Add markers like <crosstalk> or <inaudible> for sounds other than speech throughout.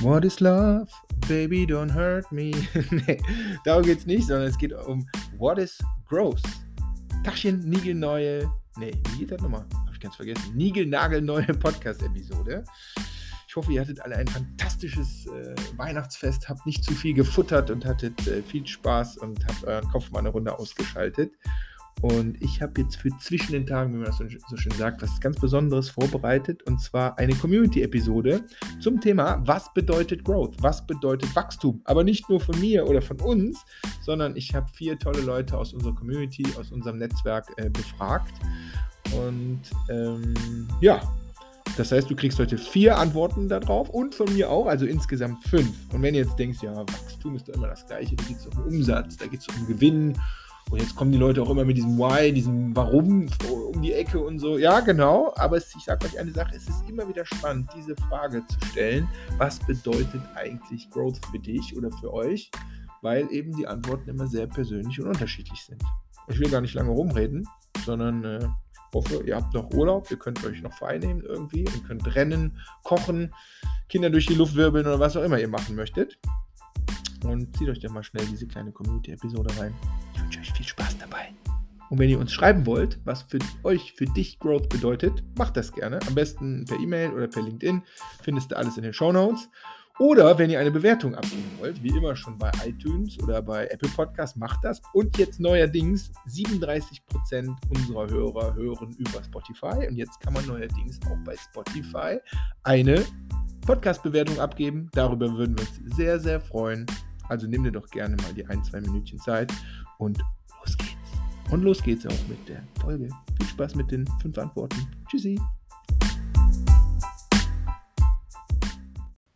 What is love? Baby, don't hurt me. <laughs> nee, darum geht's nicht, sondern es geht um What is growth? Taschen, niegelneue. Nee, wie geht das nochmal? Hab ich ganz vergessen. Niegelnagelneue Podcast-Episode. Ich hoffe, ihr hattet alle ein fantastisches äh, Weihnachtsfest, habt nicht zu viel gefuttert und hattet äh, viel Spaß und habt euren Kopf mal eine Runde ausgeschaltet. Und ich habe jetzt für zwischen den Tagen, wie man das so, so schön sagt, was ganz Besonderes vorbereitet. Und zwar eine Community-Episode zum Thema, was bedeutet Growth? Was bedeutet Wachstum? Aber nicht nur von mir oder von uns, sondern ich habe vier tolle Leute aus unserer Community, aus unserem Netzwerk äh, befragt. Und ähm, ja, das heißt, du kriegst heute vier Antworten darauf und von mir auch, also insgesamt fünf. Und wenn ihr jetzt denkst, ja, Wachstum ist doch immer das Gleiche, da geht es um Umsatz, da geht es um Gewinn und jetzt kommen die Leute auch immer mit diesem Why, diesem Warum um die Ecke und so. Ja, genau. Aber es, ich sage euch eine Sache, es ist immer wieder spannend, diese Frage zu stellen. Was bedeutet eigentlich Growth für dich oder für euch? Weil eben die Antworten immer sehr persönlich und unterschiedlich sind. Ich will gar nicht lange rumreden, sondern äh, hoffe, ihr habt noch Urlaub, ihr könnt euch noch frei nehmen irgendwie und könnt rennen, kochen, Kinder durch die Luft wirbeln oder was auch immer ihr machen möchtet. Und zieht euch doch mal schnell diese kleine Community-Episode rein. Wünsche euch viel Spaß dabei. Und wenn ihr uns schreiben wollt, was für euch, für dich Growth bedeutet, macht das gerne. Am besten per E-Mail oder per LinkedIn. Findest du alles in den Show Notes. Oder wenn ihr eine Bewertung abgeben wollt, wie immer schon bei iTunes oder bei Apple Podcasts, macht das. Und jetzt neuerdings 37% unserer Hörer hören über Spotify. Und jetzt kann man neuerdings auch bei Spotify eine Podcast-Bewertung abgeben. Darüber würden wir uns sehr, sehr freuen. Also nimm dir doch gerne mal die ein, zwei Minütchen Zeit und los geht's. Und los geht's auch mit der Folge. Viel Spaß mit den fünf Antworten. Tschüssi.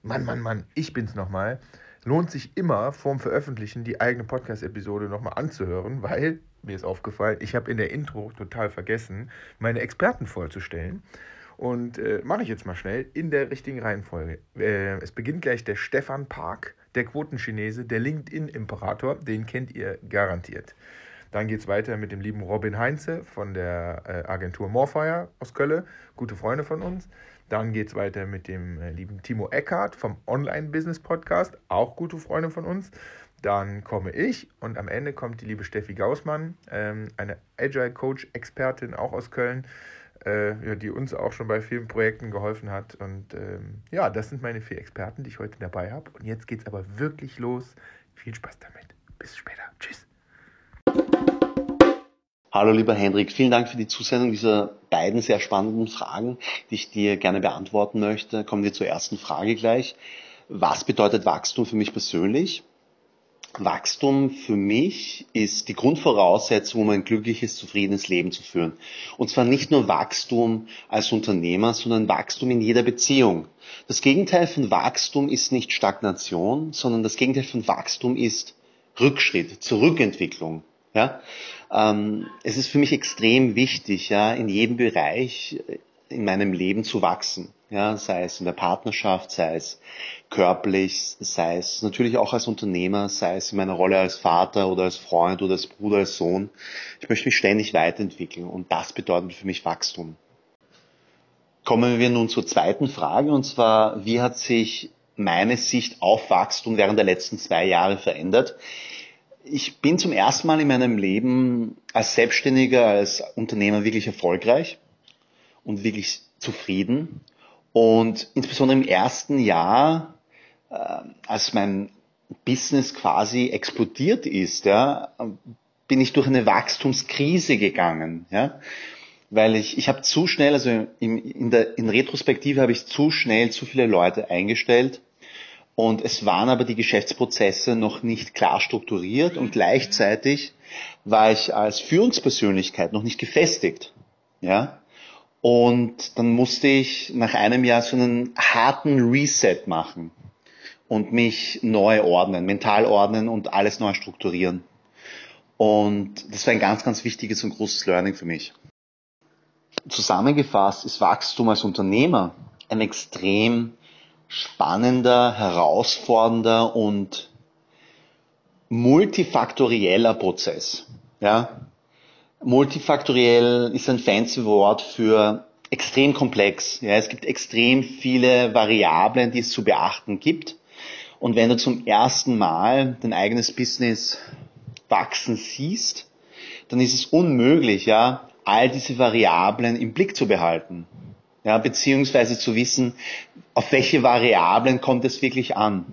Mann, Mann, Mann, ich bin's nochmal. Lohnt sich immer vorm Veröffentlichen die eigene Podcast-Episode nochmal anzuhören, weil mir ist aufgefallen, ich habe in der Intro total vergessen, meine Experten vorzustellen. Und äh, mache ich jetzt mal schnell in der richtigen Reihenfolge. Äh, es beginnt gleich der Stefan Park der Quotenchinese, der LinkedIn-Imperator, den kennt ihr garantiert. Dann geht es weiter mit dem lieben Robin Heinze von der äh, Agentur Morfire aus Köln, gute Freunde von uns. Dann geht es weiter mit dem äh, lieben Timo Eckhardt vom Online-Business-Podcast, auch gute Freunde von uns. Dann komme ich und am Ende kommt die liebe Steffi Gaussmann, ähm, eine Agile-Coach-Expertin auch aus Köln äh, die uns auch schon bei vielen Projekten geholfen hat. Und ähm, ja, das sind meine vier Experten, die ich heute dabei habe. Und jetzt geht es aber wirklich los. Viel Spaß damit. Bis später. Tschüss. Hallo lieber Hendrik, vielen Dank für die Zusendung dieser beiden sehr spannenden Fragen, die ich dir gerne beantworten möchte. Kommen wir zur ersten Frage gleich. Was bedeutet Wachstum für mich persönlich? Wachstum für mich ist die Grundvoraussetzung, um ein glückliches, zufriedenes Leben zu führen. Und zwar nicht nur Wachstum als Unternehmer, sondern Wachstum in jeder Beziehung. Das Gegenteil von Wachstum ist nicht Stagnation, sondern das Gegenteil von Wachstum ist Rückschritt, Zurückentwicklung. Ja? Ähm, es ist für mich extrem wichtig, ja, in jedem Bereich in meinem Leben zu wachsen. Ja, sei es in der Partnerschaft, sei es körperlich, sei es natürlich auch als Unternehmer, sei es in meiner Rolle als Vater oder als Freund oder als Bruder, als Sohn. Ich möchte mich ständig weiterentwickeln und das bedeutet für mich Wachstum. Kommen wir nun zur zweiten Frage und zwar, wie hat sich meine Sicht auf Wachstum während der letzten zwei Jahre verändert? Ich bin zum ersten Mal in meinem Leben als Selbstständiger, als Unternehmer wirklich erfolgreich und wirklich zufrieden. Und insbesondere im ersten Jahr, äh, als mein Business quasi explodiert ist, ja, bin ich durch eine Wachstumskrise gegangen, ja, weil ich ich habe zu schnell, also in, in der in Retrospektive habe ich zu schnell zu viele Leute eingestellt und es waren aber die Geschäftsprozesse noch nicht klar strukturiert und gleichzeitig war ich als Führungspersönlichkeit noch nicht gefestigt, ja. Und dann musste ich nach einem Jahr so einen harten Reset machen und mich neu ordnen, mental ordnen und alles neu strukturieren. Und das war ein ganz, ganz wichtiges und großes Learning für mich. Zusammengefasst ist Wachstum als Unternehmer ein extrem spannender, herausfordernder und multifaktorieller Prozess. Ja, Multifaktoriell ist ein fancy Wort für extrem komplex. Ja, es gibt extrem viele Variablen, die es zu beachten gibt. Und wenn du zum ersten Mal dein eigenes Business wachsen siehst, dann ist es unmöglich, ja, all diese Variablen im Blick zu behalten. Ja, beziehungsweise zu wissen, auf welche Variablen kommt es wirklich an.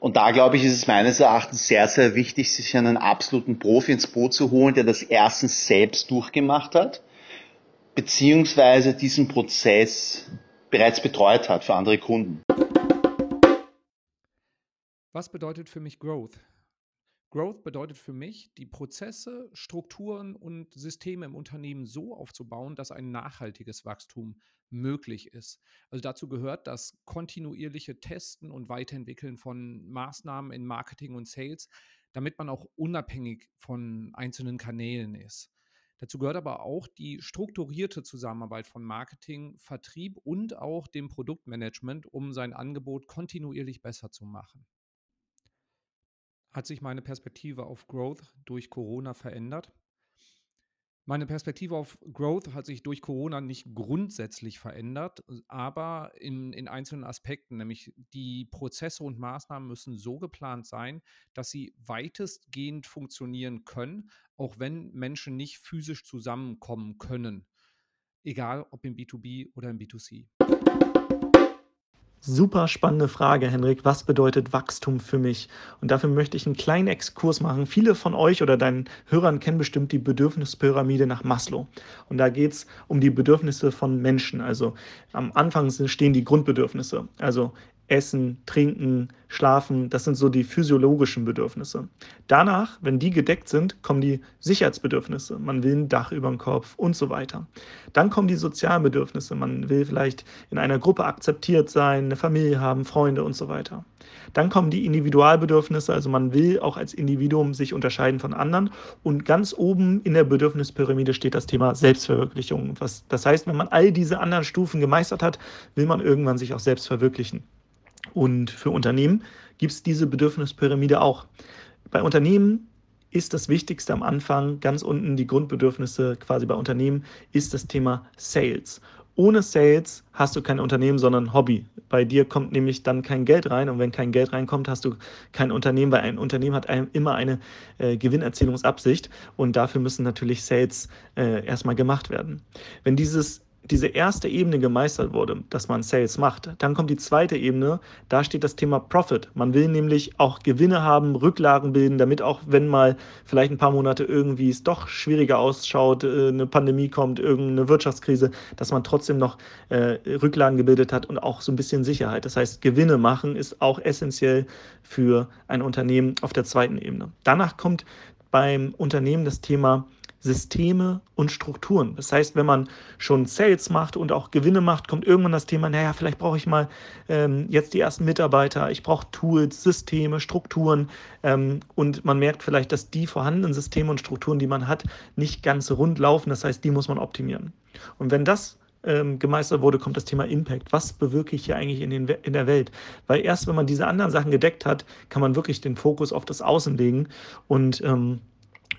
Und da glaube ich, ist es meines Erachtens sehr, sehr wichtig, sich einen absoluten Profi ins Boot zu holen, der das erstens selbst durchgemacht hat, beziehungsweise diesen Prozess bereits betreut hat für andere Kunden. Was bedeutet für mich Growth? Growth bedeutet für mich, die Prozesse, Strukturen und Systeme im Unternehmen so aufzubauen, dass ein nachhaltiges Wachstum möglich ist. Also dazu gehört das kontinuierliche Testen und Weiterentwickeln von Maßnahmen in Marketing und Sales, damit man auch unabhängig von einzelnen Kanälen ist. Dazu gehört aber auch die strukturierte Zusammenarbeit von Marketing, Vertrieb und auch dem Produktmanagement, um sein Angebot kontinuierlich besser zu machen. Hat sich meine Perspektive auf Growth durch Corona verändert? Meine Perspektive auf Growth hat sich durch Corona nicht grundsätzlich verändert, aber in, in einzelnen Aspekten, nämlich die Prozesse und Maßnahmen müssen so geplant sein, dass sie weitestgehend funktionieren können, auch wenn Menschen nicht physisch zusammenkommen können. Egal ob im B2B oder im B2C. Super spannende Frage, Henrik. Was bedeutet Wachstum für mich? Und dafür möchte ich einen kleinen Exkurs machen. Viele von euch oder deinen Hörern kennen bestimmt die Bedürfnispyramide nach Maslow. Und da geht es um die Bedürfnisse von Menschen. Also am Anfang stehen die Grundbedürfnisse. Also Essen, Trinken, Schlafen, das sind so die physiologischen Bedürfnisse. Danach, wenn die gedeckt sind, kommen die Sicherheitsbedürfnisse. Man will ein Dach über dem Kopf und so weiter. Dann kommen die sozialen Bedürfnisse. Man will vielleicht in einer Gruppe akzeptiert sein, eine Familie haben, Freunde und so weiter. Dann kommen die Individualbedürfnisse, also man will auch als Individuum sich unterscheiden von anderen. Und ganz oben in der Bedürfnispyramide steht das Thema Selbstverwirklichung. Was, das heißt, wenn man all diese anderen Stufen gemeistert hat, will man irgendwann sich auch selbst verwirklichen. Und für Unternehmen gibt es diese Bedürfnispyramide auch. Bei Unternehmen ist das Wichtigste am Anfang, ganz unten die Grundbedürfnisse quasi bei Unternehmen, ist das Thema Sales. Ohne Sales hast du kein Unternehmen, sondern Hobby. Bei dir kommt nämlich dann kein Geld rein und wenn kein Geld reinkommt, hast du kein Unternehmen, weil ein Unternehmen hat immer eine äh, Gewinnerzielungsabsicht und dafür müssen natürlich Sales äh, erstmal gemacht werden. Wenn dieses diese erste Ebene gemeistert wurde, dass man Sales macht, dann kommt die zweite Ebene, da steht das Thema Profit. Man will nämlich auch Gewinne haben, Rücklagen bilden, damit auch wenn mal vielleicht ein paar Monate irgendwie es doch schwieriger ausschaut, äh, eine Pandemie kommt, irgendeine Wirtschaftskrise, dass man trotzdem noch äh, Rücklagen gebildet hat und auch so ein bisschen Sicherheit. Das heißt, Gewinne machen ist auch essentiell für ein Unternehmen auf der zweiten Ebene. Danach kommt beim Unternehmen das Thema Systeme und Strukturen. Das heißt, wenn man schon Sales macht und auch Gewinne macht, kommt irgendwann das Thema, naja, vielleicht brauche ich mal ähm, jetzt die ersten Mitarbeiter, ich brauche Tools, Systeme, Strukturen ähm, und man merkt vielleicht, dass die vorhandenen Systeme und Strukturen, die man hat, nicht ganz rund laufen. Das heißt, die muss man optimieren. Und wenn das ähm, gemeistert wurde, kommt das Thema Impact. Was bewirke ich hier eigentlich in, den, in der Welt? Weil erst wenn man diese anderen Sachen gedeckt hat, kann man wirklich den Fokus auf das Außen legen und ähm,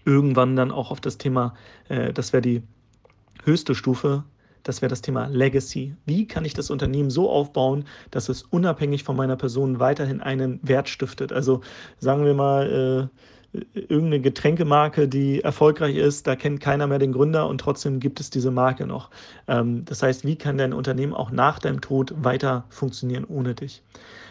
irgendwann dann auch auf das Thema, äh, das wäre die höchste Stufe, das wäre das Thema Legacy. Wie kann ich das Unternehmen so aufbauen, dass es unabhängig von meiner Person weiterhin einen Wert stiftet? Also sagen wir mal, äh, irgendeine Getränkemarke, die erfolgreich ist, da kennt keiner mehr den Gründer und trotzdem gibt es diese Marke noch. Ähm, das heißt, wie kann dein Unternehmen auch nach deinem Tod weiter funktionieren ohne dich?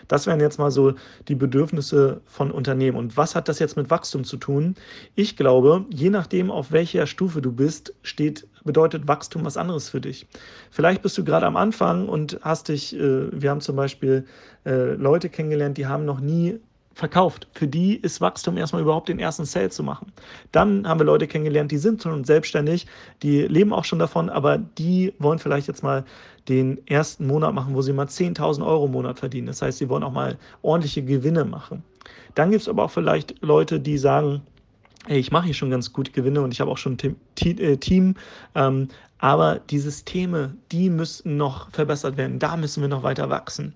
Das wären jetzt mal so die Bedürfnisse von Unternehmen. Und was hat das jetzt mit Wachstum zu tun? Ich glaube, je nachdem, auf welcher Stufe du bist, steht bedeutet Wachstum was anderes für dich. Vielleicht bist du gerade am Anfang und hast dich, äh, wir haben zum Beispiel äh, Leute kennengelernt, die haben noch nie verkauft. Für die ist Wachstum erstmal überhaupt den ersten Sale zu machen. Dann haben wir Leute kennengelernt, die sind schon selbstständig, die leben auch schon davon, aber die wollen vielleicht jetzt mal den ersten Monat machen, wo sie mal 10.000 Euro im Monat verdienen. Das heißt, sie wollen auch mal ordentliche Gewinne machen. Dann gibt es aber auch vielleicht Leute, die sagen, hey, ich mache hier schon ganz gut Gewinne und ich habe auch schon ein äh, Team, ähm, aber die Systeme, die müssen noch verbessert werden, da müssen wir noch weiter wachsen.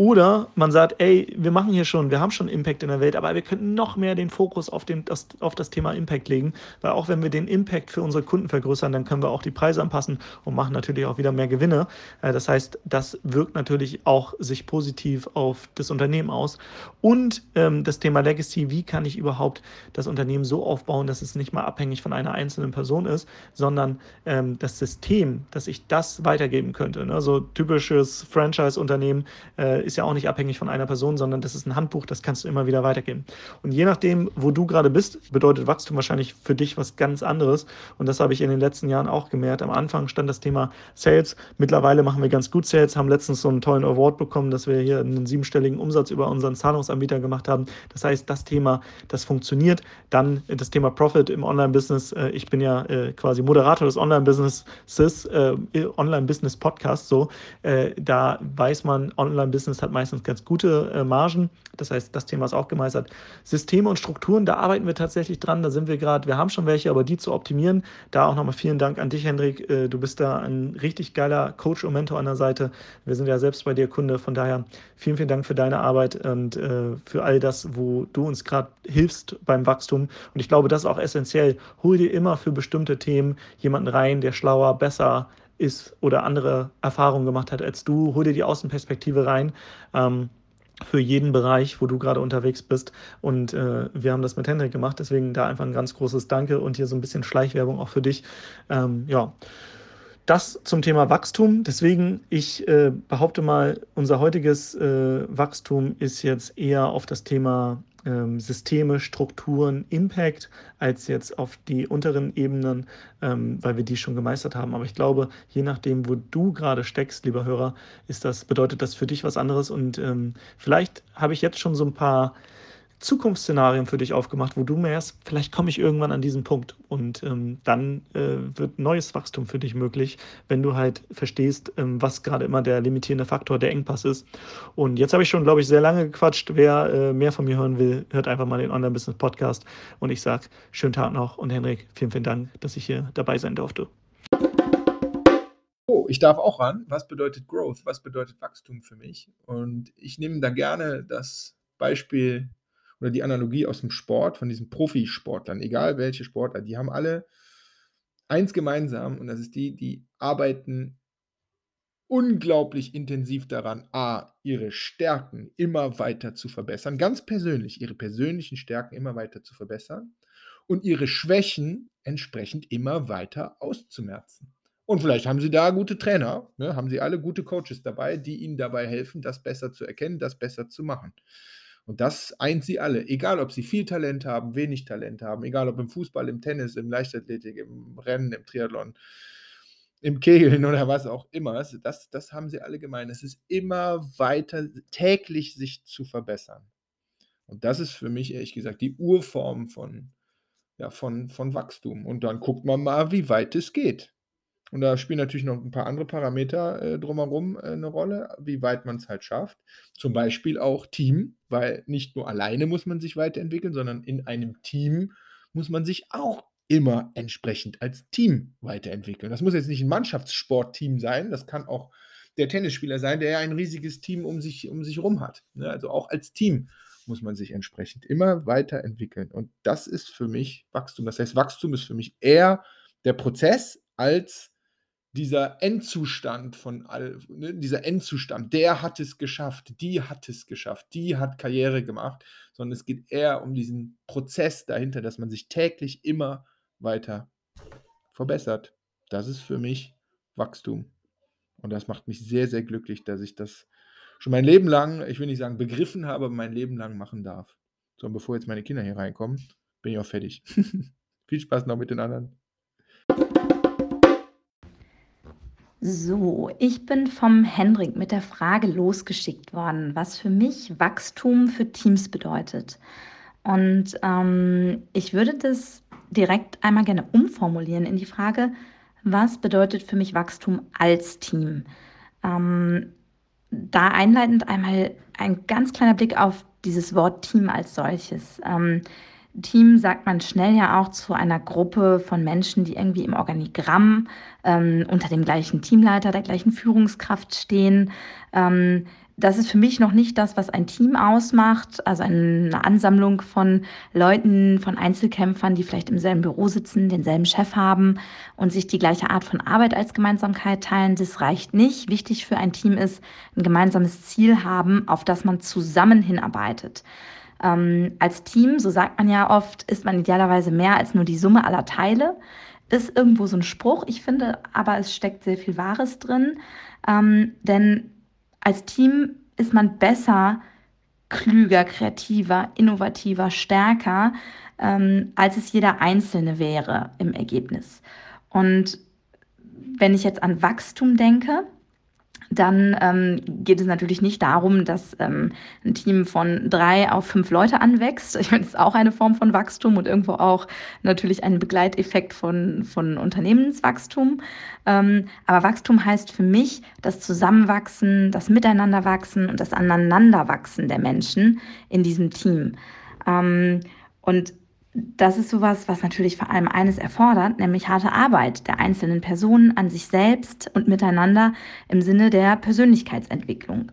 Oder man sagt, ey, wir machen hier schon, wir haben schon Impact in der Welt, aber wir könnten noch mehr den Fokus auf, den, das, auf das Thema Impact legen, weil auch wenn wir den Impact für unsere Kunden vergrößern, dann können wir auch die Preise anpassen und machen natürlich auch wieder mehr Gewinne. Äh, das heißt, das wirkt natürlich auch sich positiv auf das Unternehmen aus. Und ähm, das Thema Legacy, wie kann ich überhaupt das Unternehmen so aufbauen, dass es nicht mal abhängig von einer einzelnen Person ist, sondern ähm, das System, dass ich das weitergeben könnte. Ne? So typisches Franchise-Unternehmen äh, ist ja auch nicht abhängig von einer Person, sondern das ist ein Handbuch, das kannst du immer wieder weitergeben. Und je nachdem, wo du gerade bist, bedeutet Wachstum wahrscheinlich für dich was ganz anderes. Und das habe ich in den letzten Jahren auch gemerkt. Am Anfang stand das Thema Sales. Mittlerweile machen wir ganz gut Sales, haben letztens so einen tollen Award bekommen, dass wir hier einen siebenstelligen Umsatz über unseren Zahlungsanbieter gemacht haben. Das heißt, das Thema, das funktioniert. Dann das Thema Profit im Online-Business. Äh, ich bin ja äh, quasi Moderator des Online-Businesses, äh, Online-Business-Podcast. So, da weiß man, Online-Business hat meistens ganz gute äh, Margen. Das heißt, das Thema ist auch gemeistert. Systeme und Strukturen, da arbeiten wir tatsächlich dran. Da sind wir gerade, wir haben schon welche, aber die zu optimieren. Da auch nochmal vielen Dank an dich, Hendrik. Äh, du bist da ein richtig geiler Coach und Mentor an der Seite. Wir sind ja selbst bei dir Kunde. Von daher vielen, vielen Dank für deine Arbeit und äh, für all das, wo du uns gerade hilfst beim Wachstum. Und ich glaube, das ist auch essentiell. Hol dir immer für bestimmte Themen jemanden rein, der schlauer, besser, ist oder andere Erfahrungen gemacht hat als du. Hol dir die Außenperspektive rein. Ähm, für jeden Bereich, wo du gerade unterwegs bist. Und äh, wir haben das mit Hendrik gemacht, deswegen da einfach ein ganz großes Danke und hier so ein bisschen Schleichwerbung auch für dich. Ähm, ja. Das zum Thema Wachstum. Deswegen, ich äh, behaupte mal, unser heutiges äh, Wachstum ist jetzt eher auf das Thema ähm, Systeme, Strukturen, Impact als jetzt auf die unteren Ebenen, ähm, weil wir die schon gemeistert haben. Aber ich glaube, je nachdem, wo du gerade steckst, lieber Hörer, ist das, bedeutet das für dich was anderes. Und ähm, vielleicht habe ich jetzt schon so ein paar Zukunftsszenarien für dich aufgemacht, wo du merkst, vielleicht komme ich irgendwann an diesen Punkt und ähm, dann äh, wird neues Wachstum für dich möglich, wenn du halt verstehst, ähm, was gerade immer der limitierende Faktor, der Engpass ist. Und jetzt habe ich schon, glaube ich, sehr lange gequatscht. Wer äh, mehr von mir hören will, hört einfach mal den Online-Business-Podcast. Und ich sage, schönen Tag noch und Henrik, vielen, vielen Dank, dass ich hier dabei sein durfte. Oh, ich darf auch ran. Was bedeutet Growth? Was bedeutet Wachstum für mich? Und ich nehme da gerne das Beispiel oder die Analogie aus dem Sport, von diesen Profisportlern, egal welche Sportler, die haben alle eins gemeinsam und das ist die, die arbeiten unglaublich intensiv daran, a, ihre Stärken immer weiter zu verbessern, ganz persönlich, ihre persönlichen Stärken immer weiter zu verbessern und ihre Schwächen entsprechend immer weiter auszumerzen. Und vielleicht haben sie da gute Trainer, ne, haben sie alle gute Coaches dabei, die ihnen dabei helfen, das besser zu erkennen, das besser zu machen. Und das eint sie alle, egal ob sie viel Talent haben, wenig Talent haben, egal ob im Fußball, im Tennis, im Leichtathletik, im Rennen, im Triathlon, im Kegeln oder was auch immer. Das, das haben sie alle gemein. Es ist immer weiter, täglich sich zu verbessern. Und das ist für mich ehrlich gesagt die Urform von, ja, von, von Wachstum. Und dann guckt man mal, wie weit es geht. Und da spielen natürlich noch ein paar andere Parameter äh, drumherum äh, eine Rolle, wie weit man es halt schafft. Zum Beispiel auch Team, weil nicht nur alleine muss man sich weiterentwickeln, sondern in einem Team muss man sich auch immer entsprechend als Team weiterentwickeln. Das muss jetzt nicht ein Mannschaftssportteam sein, das kann auch der Tennisspieler sein, der ja ein riesiges Team um sich, um sich rum hat. Ne? Also auch als Team muss man sich entsprechend immer weiterentwickeln. Und das ist für mich Wachstum. Das heißt, Wachstum ist für mich eher der Prozess als dieser Endzustand von all, ne, dieser Endzustand, der hat es geschafft, die hat es geschafft, die hat Karriere gemacht, sondern es geht eher um diesen Prozess dahinter, dass man sich täglich immer weiter verbessert. Das ist für mich Wachstum. Und das macht mich sehr, sehr glücklich, dass ich das schon mein Leben lang, ich will nicht sagen begriffen habe, mein Leben lang machen darf. So, und bevor jetzt meine Kinder hier reinkommen, bin ich auch fertig. <laughs> Viel Spaß noch mit den anderen. So, ich bin vom Hendrik mit der Frage losgeschickt worden, was für mich Wachstum für Teams bedeutet. Und ähm, ich würde das direkt einmal gerne umformulieren in die Frage, was bedeutet für mich Wachstum als Team? Ähm, da einleitend einmal ein ganz kleiner Blick auf dieses Wort Team als solches. Ähm, Team sagt man schnell ja auch zu einer Gruppe von Menschen, die irgendwie im Organigramm ähm, unter dem gleichen Teamleiter, der gleichen Führungskraft stehen. Ähm, das ist für mich noch nicht das, was ein Team ausmacht, also eine Ansammlung von Leuten, von Einzelkämpfern, die vielleicht im selben Büro sitzen, denselben Chef haben und sich die gleiche Art von Arbeit als Gemeinsamkeit teilen. Das reicht nicht. Wichtig für ein Team ist, ein gemeinsames Ziel haben, auf das man zusammen hinarbeitet. Ähm, als Team, so sagt man ja oft, ist man idealerweise mehr als nur die Summe aller Teile. Ist irgendwo so ein Spruch. Ich finde aber, es steckt sehr viel Wahres drin. Ähm, denn als Team ist man besser, klüger, kreativer, innovativer, stärker, ähm, als es jeder Einzelne wäre im Ergebnis. Und wenn ich jetzt an Wachstum denke, dann ähm, geht es natürlich nicht darum, dass ähm, ein Team von drei auf fünf Leute anwächst. Ich meine, das ist auch eine Form von Wachstum und irgendwo auch natürlich ein Begleiteffekt von, von Unternehmenswachstum. Ähm, aber Wachstum heißt für mich das Zusammenwachsen, das Miteinanderwachsen und das Aneinanderwachsen der Menschen in diesem Team. Ähm, und das ist sowas, was natürlich vor allem eines erfordert, nämlich harte Arbeit der einzelnen Personen an sich selbst und miteinander im Sinne der Persönlichkeitsentwicklung.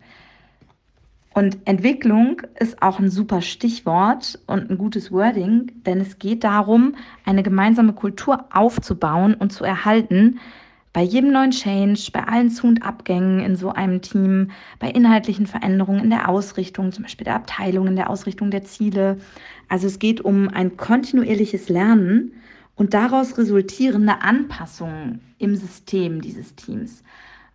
Und Entwicklung ist auch ein super Stichwort und ein gutes Wording, denn es geht darum, eine gemeinsame Kultur aufzubauen und zu erhalten, bei jedem neuen Change, bei allen Zu- und Abgängen in so einem Team, bei inhaltlichen Veränderungen in der Ausrichtung, zum Beispiel der Abteilung, in der Ausrichtung der Ziele. Also es geht um ein kontinuierliches Lernen und daraus resultierende Anpassungen im System dieses Teams.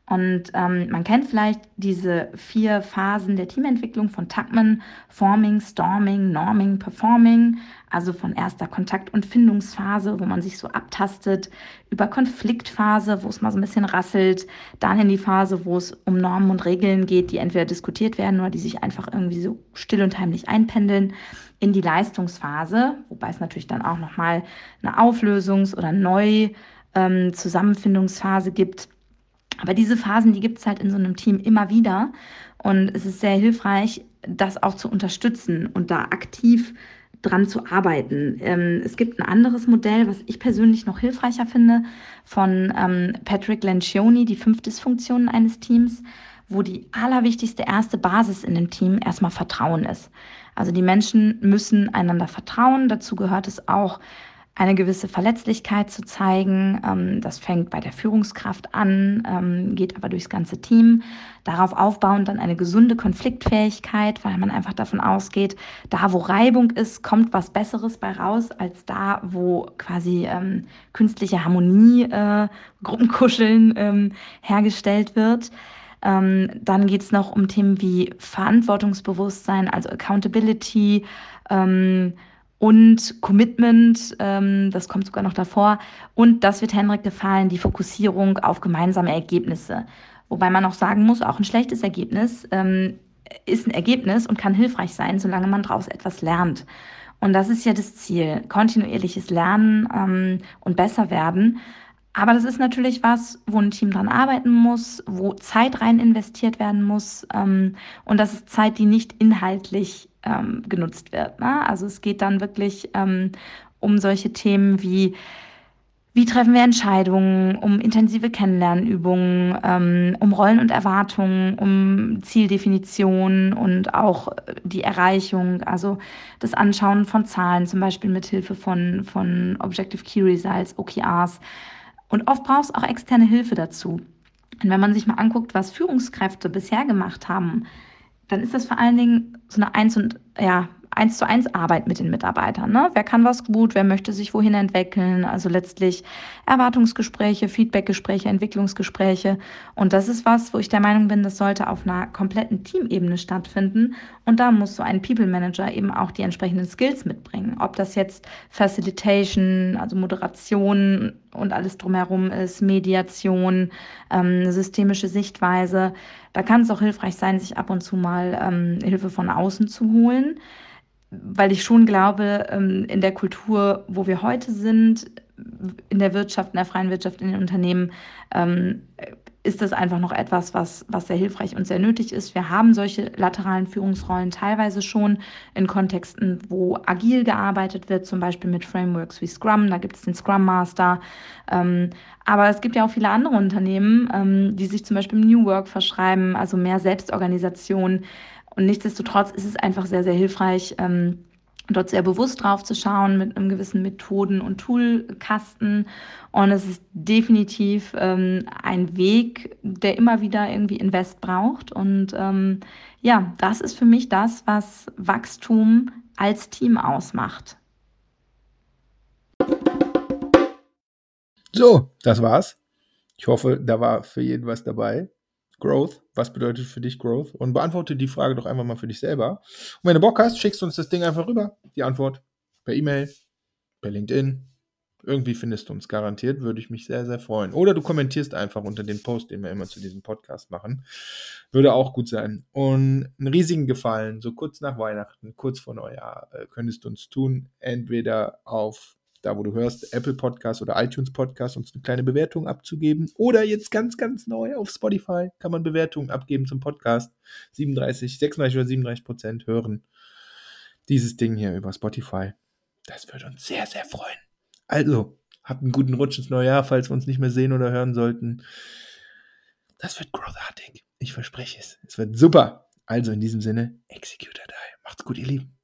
Und ähm, man kennt vielleicht diese vier Phasen der Teamentwicklung von Tuckman, Forming, Storming, Norming, Performing, also von erster Kontakt- und Findungsphase, wo man sich so abtastet, über Konfliktphase, wo es mal so ein bisschen rasselt, dann in die Phase, wo es um Normen und Regeln geht, die entweder diskutiert werden oder die sich einfach irgendwie so still und heimlich einpendeln, in die Leistungsphase, wobei es natürlich dann auch nochmal eine Auflösungs- oder Neu-Zusammenfindungsphase ähm, gibt aber diese Phasen, die gibt es halt in so einem Team immer wieder. Und es ist sehr hilfreich, das auch zu unterstützen und da aktiv dran zu arbeiten. Ähm, es gibt ein anderes Modell, was ich persönlich noch hilfreicher finde, von ähm, Patrick Lencioni, die fünf Dysfunktionen eines Teams, wo die allerwichtigste erste Basis in dem Team erstmal Vertrauen ist. Also die Menschen müssen einander vertrauen. Dazu gehört es auch, eine gewisse Verletzlichkeit zu zeigen. Ähm, das fängt bei der Führungskraft an, ähm, geht aber durchs ganze Team. Darauf aufbauend dann eine gesunde Konfliktfähigkeit, weil man einfach davon ausgeht, da wo Reibung ist, kommt was Besseres bei raus, als da wo quasi ähm, künstliche Harmonie, äh, Gruppenkuscheln ähm, hergestellt wird. Ähm, dann geht es noch um Themen wie Verantwortungsbewusstsein, also Accountability. Ähm, und Commitment, ähm, das kommt sogar noch davor. Und das wird Henrik gefallen, die Fokussierung auf gemeinsame Ergebnisse. Wobei man auch sagen muss, auch ein schlechtes Ergebnis ähm, ist ein Ergebnis und kann hilfreich sein, solange man daraus etwas lernt. Und das ist ja das Ziel, kontinuierliches Lernen ähm, und besser werden. Aber das ist natürlich was, wo ein Team dran arbeiten muss, wo Zeit rein investiert werden muss. Ähm, und das ist Zeit, die nicht inhaltlich ähm, genutzt wird. Ne? Also es geht dann wirklich ähm, um solche Themen wie, wie treffen wir Entscheidungen, um intensive Kennenlernübungen, ähm, um Rollen und Erwartungen, um Zieldefinition und auch die Erreichung, also das Anschauen von Zahlen, zum Beispiel mit Hilfe von, von Objective Key Results, OKRs. Und oft braucht es auch externe Hilfe dazu. Und wenn man sich mal anguckt, was Führungskräfte bisher gemacht haben, dann ist das vor allen Dingen so eine Eins und ja, eins zu eins Arbeit mit den Mitarbeitern. Ne? Wer kann was gut, wer möchte sich wohin entwickeln? Also letztlich Erwartungsgespräche, Feedbackgespräche, Entwicklungsgespräche. Und das ist was, wo ich der Meinung bin, das sollte auf einer kompletten Teamebene stattfinden. Und da muss so ein People Manager eben auch die entsprechenden Skills mitbringen. Ob das jetzt Facilitation, also Moderation und alles drumherum ist, Mediation, ähm, systemische Sichtweise. Da kann es auch hilfreich sein, sich ab und zu mal ähm, Hilfe von außen zu holen weil ich schon glaube, ähm, in der Kultur, wo wir heute sind, in der Wirtschaft, in der freien Wirtschaft, in den Unternehmen ähm, ist das einfach noch etwas, was, was sehr hilfreich und sehr nötig ist. Wir haben solche lateralen Führungsrollen teilweise schon in Kontexten, wo agil gearbeitet wird, zum Beispiel mit Frameworks wie Scrum. Da gibt es den Scrum Master. Ähm, aber es gibt ja auch viele andere Unternehmen, die sich zum Beispiel im New Work verschreiben, also mehr Selbstorganisation. Und nichtsdestotrotz ist es einfach sehr, sehr hilfreich, ähm, dort sehr bewusst drauf zu schauen mit einem gewissen Methoden- und Toolkasten. Und es ist definitiv ähm, ein Weg, der immer wieder irgendwie Invest braucht. Und ähm, ja, das ist für mich das, was Wachstum als Team ausmacht. So, das war's. Ich hoffe, da war für jeden was dabei. Growth. Was bedeutet für dich Growth? Und beantworte die Frage doch einfach mal für dich selber. Und wenn du Bock hast, schickst du uns das Ding einfach rüber. Die Antwort per E-Mail, per LinkedIn. Irgendwie findest du uns garantiert, würde ich mich sehr, sehr freuen. Oder du kommentierst einfach unter den Post, den wir immer zu diesem Podcast machen. Würde auch gut sein. Und einen riesigen Gefallen, so kurz nach Weihnachten, kurz vor Neujahr, äh, könntest du uns tun. Entweder auf da wo du hörst, Apple Podcast oder iTunes Podcast, uns eine kleine Bewertung abzugeben. Oder jetzt ganz, ganz neu auf Spotify kann man Bewertungen abgeben zum Podcast. 37, 36 oder 37 Prozent hören dieses Ding hier über Spotify. Das würde uns sehr, sehr freuen. Also, habt einen guten Rutsch ins neue Jahr, falls wir uns nicht mehr sehen oder hören sollten. Das wird großartig. Ich verspreche es. Es wird super. Also in diesem Sinne, execute or die. Macht's gut, ihr Lieben.